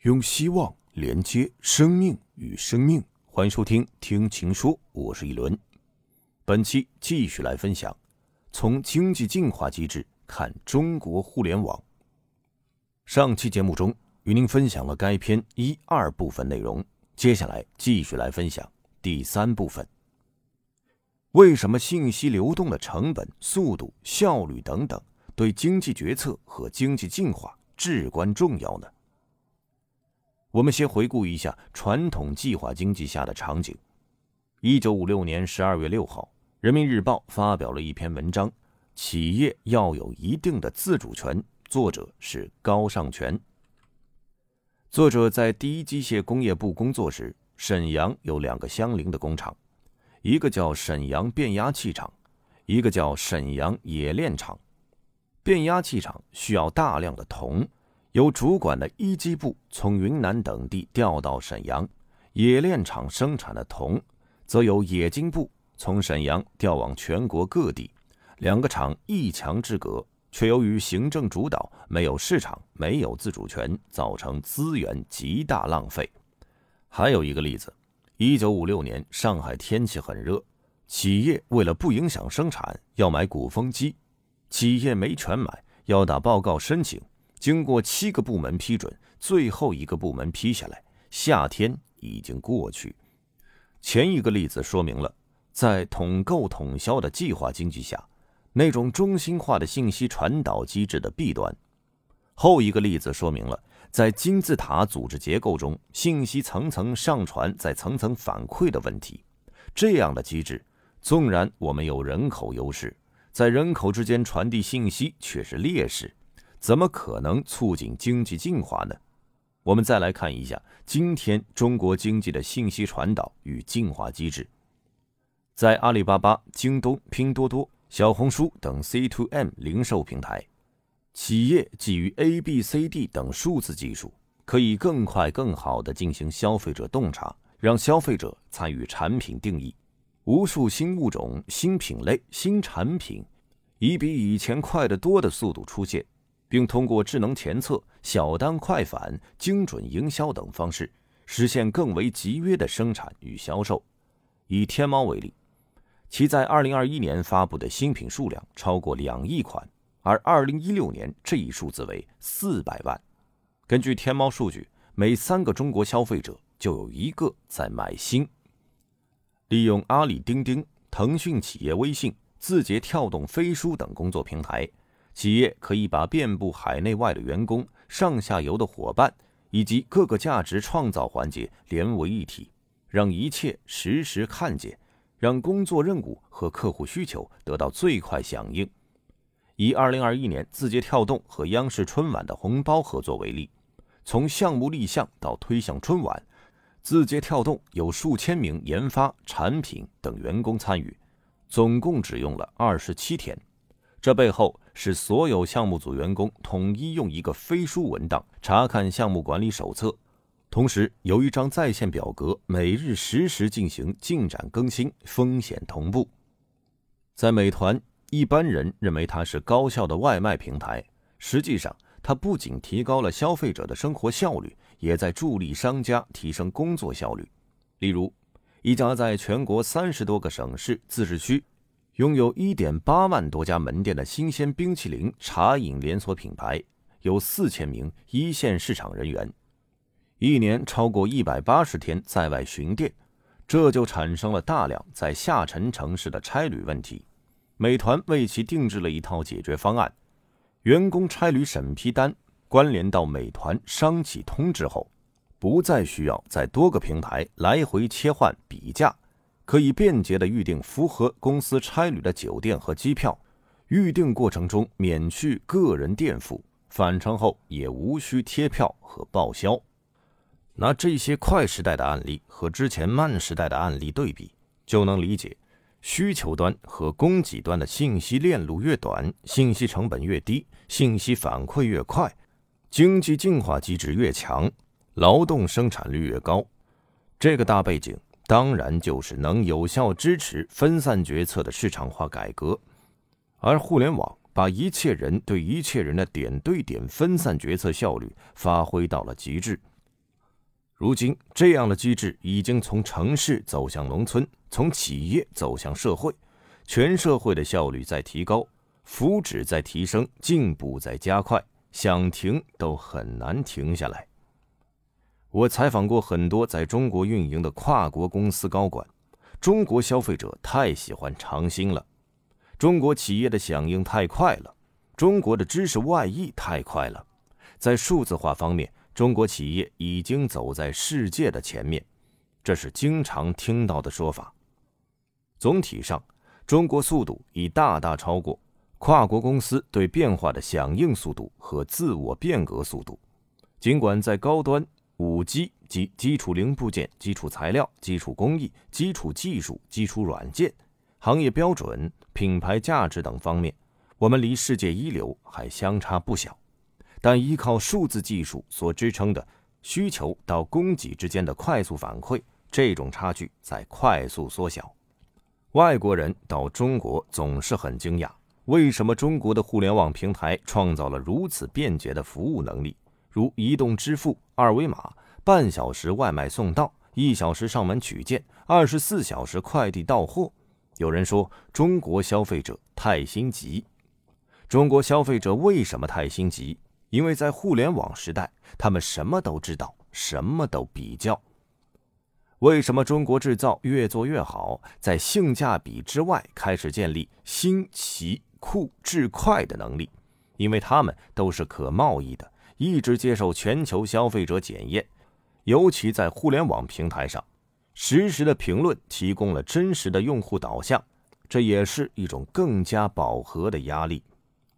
用希望连接生命与生命，欢迎收听《听情说》，我是一轮。本期继续来分享，从经济进化机制看中国互联网。上期节目中与您分享了该篇一二部分内容，接下来继续来分享第三部分。为什么信息流动的成本、速度、效率等等，对经济决策和经济进化至关重要呢？我们先回顾一下传统计划经济下的场景。一九五六年十二月六号，《人民日报》发表了一篇文章：“企业要有一定的自主权。”作者是高尚全。作者在第一机械工业部工作时，沈阳有两个相邻的工厂。一个叫沈阳变压器厂，一个叫沈阳冶炼厂。变压器厂需要大量的铜，由主管的一机部从云南等地调到沈阳；冶炼厂生产的铜，则由冶金部从沈阳调往全国各地。两个厂一墙之隔，却由于行政主导，没有市场，没有自主权，造成资源极大浪费。还有一个例子。一九五六年，上海天气很热，企业为了不影响生产，要买鼓风机，企业没权买，要打报告申请，经过七个部门批准，最后一个部门批下来，夏天已经过去。前一个例子说明了，在统购统销的计划经济下，那种中心化的信息传导机制的弊端；后一个例子说明了。在金字塔组织结构中，信息层层上传，再层层反馈的问题，这样的机制，纵然我们有人口优势，在人口之间传递信息却是劣势，怎么可能促进经济进化呢？我们再来看一下今天中国经济的信息传导与进化机制，在阿里巴巴、京东、拼多多、小红书等 C to M 零售平台。企业基于 A、B、C、D 等数字技术，可以更快、更好地进行消费者洞察，让消费者参与产品定义。无数新物种、新品类、新产品，以比以前快得多的速度出现，并通过智能前测、小单快返、精准营销等方式，实现更为集约的生产与销售。以天猫为例，其在2021年发布的新品数量超过两亿款。而二零一六年这一数字为四百万。根据天猫数据，每三个中国消费者就有一个在买新。利用阿里钉钉、腾讯企业微信、字节跳动飞书等工作平台，企业可以把遍布海内外的员工、上下游的伙伴以及各个价值创造环节连为一体，让一切实时看见，让工作任务和客户需求得到最快响应。以二零二一年字节跳动和央视春晚的红包合作为例，从项目立项到推向春晚，字节跳动有数千名研发、产品等员工参与，总共只用了二十七天。这背后是所有项目组员工统一用一个飞书文档查看项目管理手册，同时有一张在线表格，每日实时进行进展更新，风险同步。在美团。一般人认为它是高效的外卖平台，实际上，它不仅提高了消费者的生活效率，也在助力商家提升工作效率。例如，一家在全国三十多个省市自治区拥有一点八万多家门店的新鲜冰淇淋茶饮连锁品牌，有四千名一线市场人员，一年超过一百八十天在外巡店，这就产生了大量在下沉城市的差旅问题。美团为其定制了一套解决方案，员工差旅审批单关联到美团商企通之后，不再需要在多个平台来回切换比价，可以便捷的预订符合公司差旅的酒店和机票，预订过程中免去个人垫付，返程后也无需贴票和报销。拿这些快时代的案例和之前慢时代的案例对比，就能理解。需求端和供给端的信息链路越短，信息成本越低，信息反馈越快，经济进化机制越强，劳动生产率越高。这个大背景当然就是能有效支持分散决策的市场化改革，而互联网把一切人对一切人的点对点分散决策效率发挥到了极致，如今，这样的机制已经从城市走向农村，从企业走向社会，全社会的效率在提高，福祉在提升，进步在加快，想停都很难停下来。我采访过很多在中国运营的跨国公司高管，中国消费者太喜欢长兴了，中国企业的响应太快了，中国的知识外溢太快了，在数字化方面。中国企业已经走在世界的前面，这是经常听到的说法。总体上，中国速度已大大超过跨国公司对变化的响应速度和自我变革速度。尽管在高端、五 G 及基础零部件、基础材料、基础工艺、基础技术、基础软件、行业标准、品牌价值等方面，我们离世界一流还相差不小。但依靠数字技术所支撑的需求到供给之间的快速反馈，这种差距在快速缩小。外国人到中国总是很惊讶，为什么中国的互联网平台创造了如此便捷的服务能力，如移动支付、二维码、半小时外卖送到、一小时上门取件、二十四小时快递到货？有人说，中国消费者太心急。中国消费者为什么太心急？因为在互联网时代，他们什么都知道，什么都比较。为什么中国制造越做越好？在性价比之外，开始建立新奇酷智快的能力，因为他们都是可贸易的，一直接受全球消费者检验。尤其在互联网平台上，实时的评论提供了真实的用户导向，这也是一种更加饱和的压力。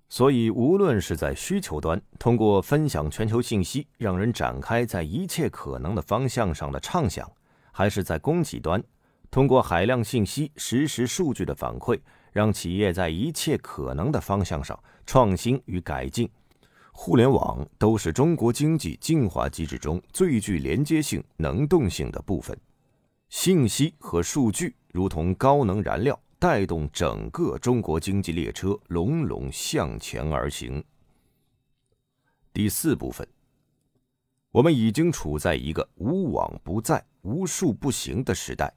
所以，无论是在需求端，通过分享全球信息，让人展开在一切可能的方向上的畅想；还是在供给端，通过海量信息、实时数据的反馈，让企业在一切可能的方向上创新与改进，互联网都是中国经济进化机制中最具连接性、能动性的部分。信息和数据如同高能燃料。带动整个中国经济列车隆隆向前而行。第四部分，我们已经处在一个无网不在、无数不行的时代。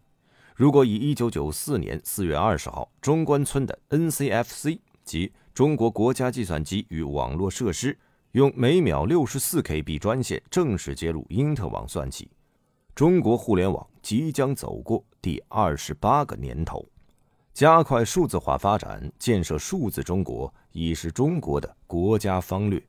如果以一九九四年四月二十号中关村的 NCFC 及中国国家计算机与网络设施用每秒六十四 KB 专线正式接入因特网算起，中国互联网即将走过第二十八个年头。加快数字化发展，建设数字中国，已是中国的国家方略。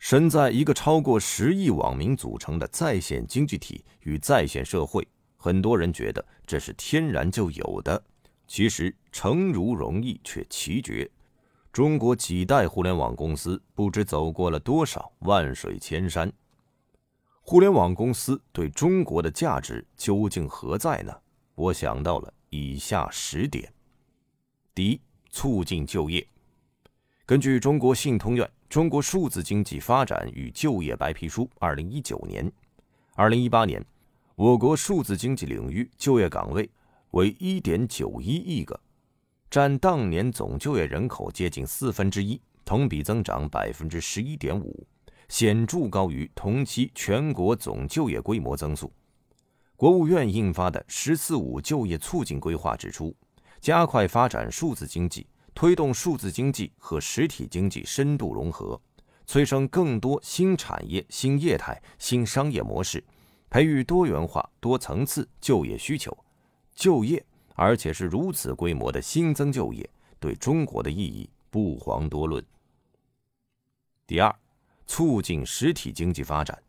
身在一个超过十亿网民组成的在线经济体与在线社会，很多人觉得这是天然就有的。其实，诚如容易却奇绝。中国几代互联网公司不知走过了多少万水千山。互联网公司对中国的价值究竟何在呢？我想到了以下十点。第一，促进就业。根据中国信通院《中国数字经济发展与就业白皮书》（二零一九年），二零一八年，我国数字经济领域就业岗位为一点九一亿个，占当年总就业人口接近四分之一，同比增长百分之十一点五，显著高于同期全国总就业规模增速。国务院印发的“十四五”就业促进规划指出。加快发展数字经济，推动数字经济和实体经济深度融合，催生更多新产业、新业态、新商业模式，培育多元化、多层次就业需求、就业，而且是如此规模的新增就业，对中国的意义不遑多论。第二，促进实体经济发展。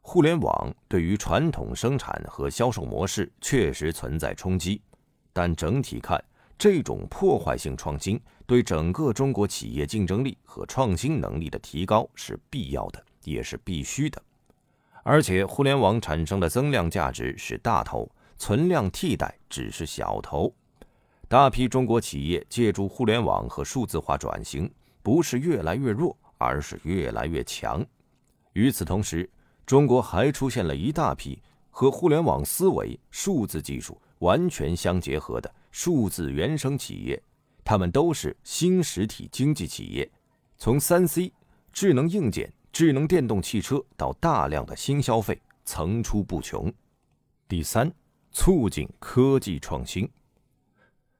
互联网对于传统生产和销售模式确实存在冲击。但整体看，这种破坏性创新对整个中国企业竞争力和创新能力的提高是必要的，也是必须的。而且，互联网产生的增量价值是大头，存量替代只是小头。大批中国企业借助互联网和数字化转型，不是越来越弱，而是越来越强。与此同时，中国还出现了一大批和互联网思维、数字技术。完全相结合的数字原生企业，他们都是新实体经济企业。从三 C、智能硬件、智能电动汽车到大量的新消费、层出不穷。第三，促进科技创新。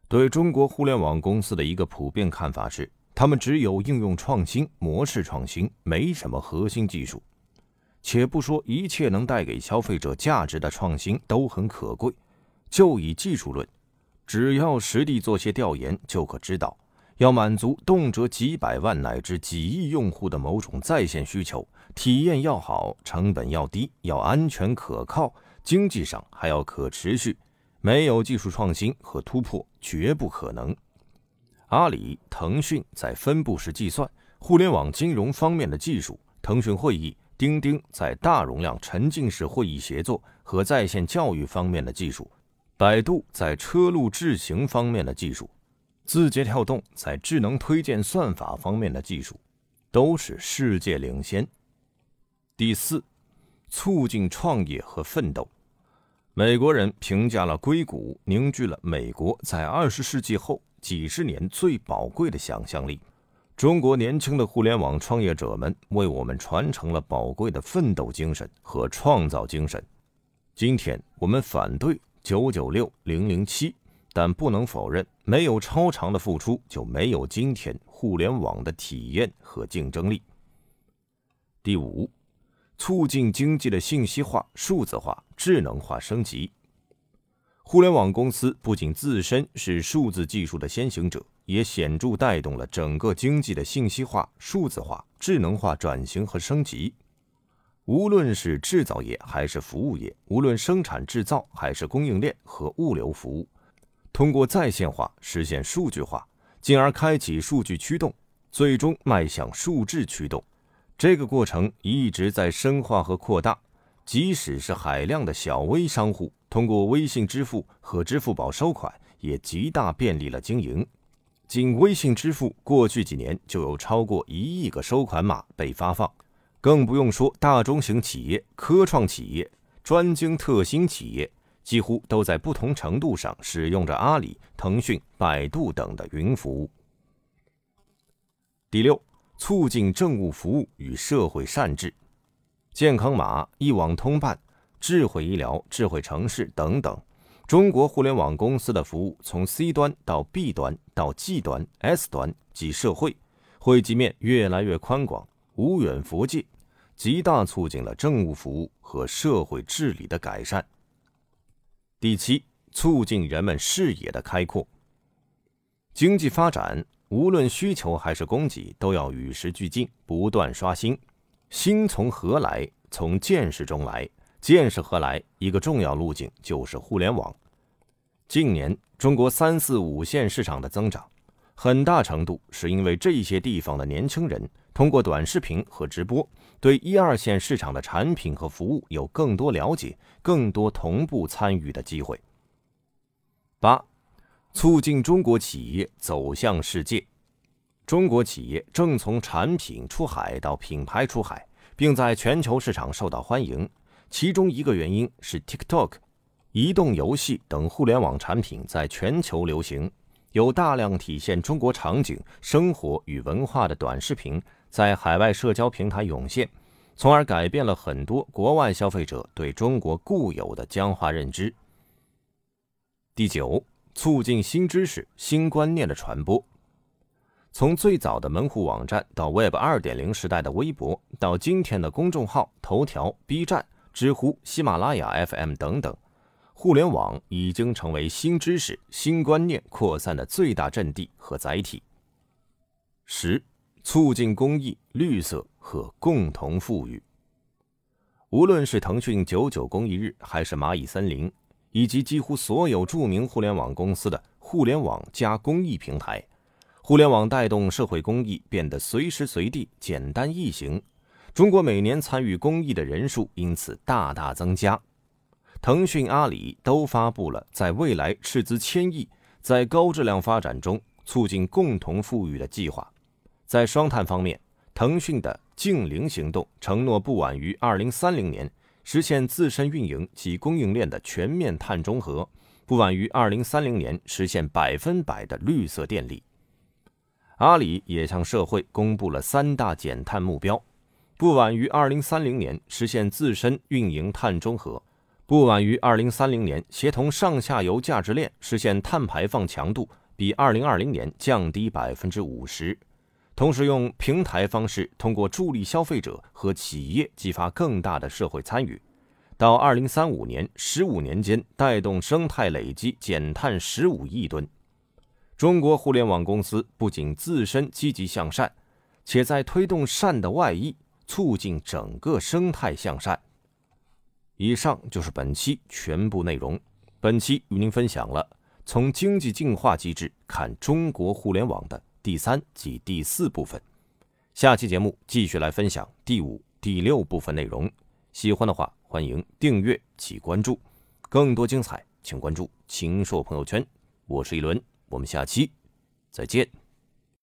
对中国互联网公司的一个普遍看法是，他们只有应用创新、模式创新，没什么核心技术。且不说一切能带给消费者价值的创新都很可贵，就以技术论，只要实地做些调研，就可知道。要满足动辄几百万乃至几亿用户的某种在线需求，体验要好，成本要低，要安全可靠，经济上还要可持续，没有技术创新和突破，绝不可能。阿里、腾讯在分布式计算、互联网金融方面的技术，腾讯会议、钉钉在大容量沉浸式会议协作和在线教育方面的技术，百度在车路智行方面的技术。字节跳动在智能推荐算法方面的技术，都是世界领先。第四，促进创业和奋斗。美国人评价了硅谷，凝聚了美国在二十世纪后几十年最宝贵的想象力。中国年轻的互联网创业者们为我们传承了宝贵的奋斗精神和创造精神。今天我们反对九九六零零七。但不能否认，没有超长的付出，就没有今天互联网的体验和竞争力。第五，促进经济的信息化、数字化、智能化升级。互联网公司不仅自身是数字技术的先行者，也显著带动了整个经济的信息化、数字化、智能化转型和升级。无论是制造业还是服务业，无论生产制造还是供应链和物流服务。通过在线化实现数据化，进而开启数据驱动，最终迈向数字驱动。这个过程一直在深化和扩大。即使是海量的小微商户，通过微信支付和支付宝收款，也极大便利了经营。仅微信支付，过去几年就有超过一亿个收款码被发放，更不用说大中型企业、科创企业、专精特新企业。几乎都在不同程度上使用着阿里、腾讯、百度等的云服务。第六，促进政务服务与社会善治，健康码、一网通办、智慧医疗、智慧城市等等，中国互联网公司的服务从 C 端到 B 端到 G 端、S 端及社会，惠及面越来越宽广，无远弗届，极大促进了政务服务和社会治理的改善。第七，促进人们视野的开阔。经济发展无论需求还是供给，都要与时俱进，不断刷新。新从何来？从见识中来。见识何来？一个重要路径就是互联网。近年，中国三四五线市场的增长，很大程度是因为这些地方的年轻人通过短视频和直播。对一二线市场的产品和服务有更多了解，更多同步参与的机会。八，促进中国企业走向世界。中国企业正从产品出海到品牌出海，并在全球市场受到欢迎。其中一个原因是 TikTok、移动游戏等互联网产品在全球流行，有大量体现中国场景、生活与文化的短视频。在海外社交平台涌现，从而改变了很多国外消费者对中国固有的僵化认知。第九，促进新知识、新观念的传播。从最早的门户网站到 Web 二点零时代的微博，到今天的公众号、头条、B 站、知乎、喜马拉雅 FM 等等，互联网已经成为新知识、新观念扩散的最大阵地和载体。十。促进公益、绿色和共同富裕。无论是腾讯九九公益日，还是蚂蚁森林，以及几乎所有著名互联网公司的互联网加公益平台，互联网带动社会公益变得随时随地、简单易行。中国每年参与公益的人数因此大大增加。腾讯、阿里都发布了在未来斥资千亿，在高质量发展中促进共同富裕的计划。在双碳方面，腾讯的净零行动承诺不晚于二零三零年实现自身运营及供应链的全面碳中和，不晚于二零三零年实现百分百的绿色电力。阿里也向社会公布了三大减碳目标：不晚于二零三零年实现自身运营碳中和，不晚于二零三零年协同上下游价值链实现碳排放强度比二零二零年降低百分之五十。同时，用平台方式，通过助力消费者和企业，激发更大的社会参与，到二零三五年十五年间，带动生态累积减碳十五亿吨。中国互联网公司不仅自身积极向善，且在推动善的外溢，促进整个生态向善。以上就是本期全部内容。本期与您分享了从经济进化机制看中国互联网的。第三及第四部分，下期节目继续来分享第五、第六部分内容。喜欢的话，欢迎订阅及关注。更多精彩，请关注“秦朔朋友圈”。我是一轮，我们下期再见。